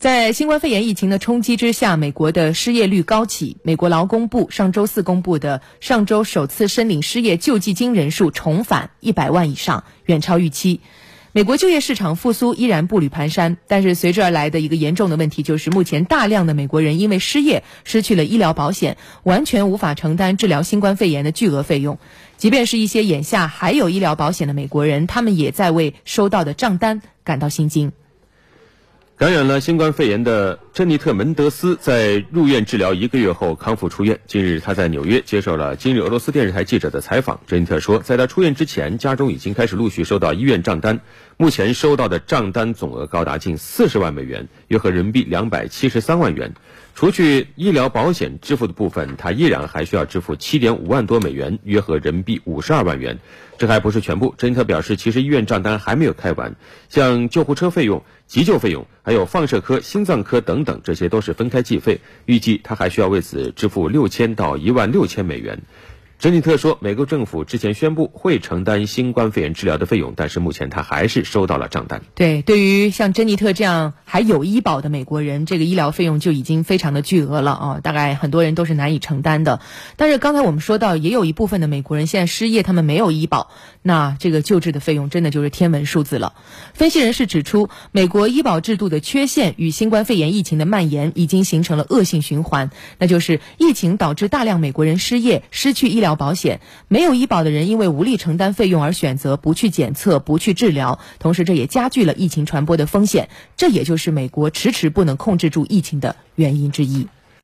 在新冠肺炎疫情的冲击之下，美国的失业率高企。美国劳工部上周四公布的上周首次申领失业救济金人数重返一百万以上，远超预期。美国就业市场复苏依然步履蹒跚，但是随之而来的一个严重的问题就是，目前大量的美国人因为失业失去了医疗保险，完全无法承担治疗新冠肺炎的巨额费用。即便是一些眼下还有医疗保险的美国人，他们也在为收到的账单感到心惊。感染了新冠肺炎的珍妮特·门德斯在入院治疗一个月后康复出院。近日，他在纽约接受了今日俄罗斯电视台记者的采访。珍妮特说，在他出院之前，家中已经开始陆续收到医院账单，目前收到的账单总额高达近四十万美元，约合人民币两百七十三万元。除去医疗保险支付的部分，他依然还需要支付七点五万多美元，约合人民币五十二万元。这还不是全部，珍妮特表示，其实医院账单还没有开完，像救护车费用、急救费用，还有放射科、心脏科等等，这些都是分开计费。预计他还需要为此支付六千到一万六千美元。珍妮特说，美国政府之前宣布会承担新冠肺炎治疗的费用，但是目前他还是收到了账单。对，对于像珍妮特这样还有医保的美国人，这个医疗费用就已经非常的巨额了啊，大概很多人都是难以承担的。但是刚才我们说到，也有一部分的美国人现在失业，他们没有医保，那这个救治的费用真的就是天文数字了。分析人士指出，美国医保制度的缺陷与新冠肺炎疫情的蔓延已经形成了恶性循环，那就是疫情导致大量美国人失业，失去医疗保险没有医保的人，因为无力承担费用而选择不去检测、不去治疗，同时这也加剧了疫情传播的风险。这也就是美国迟迟不能控制住疫情的原因之一。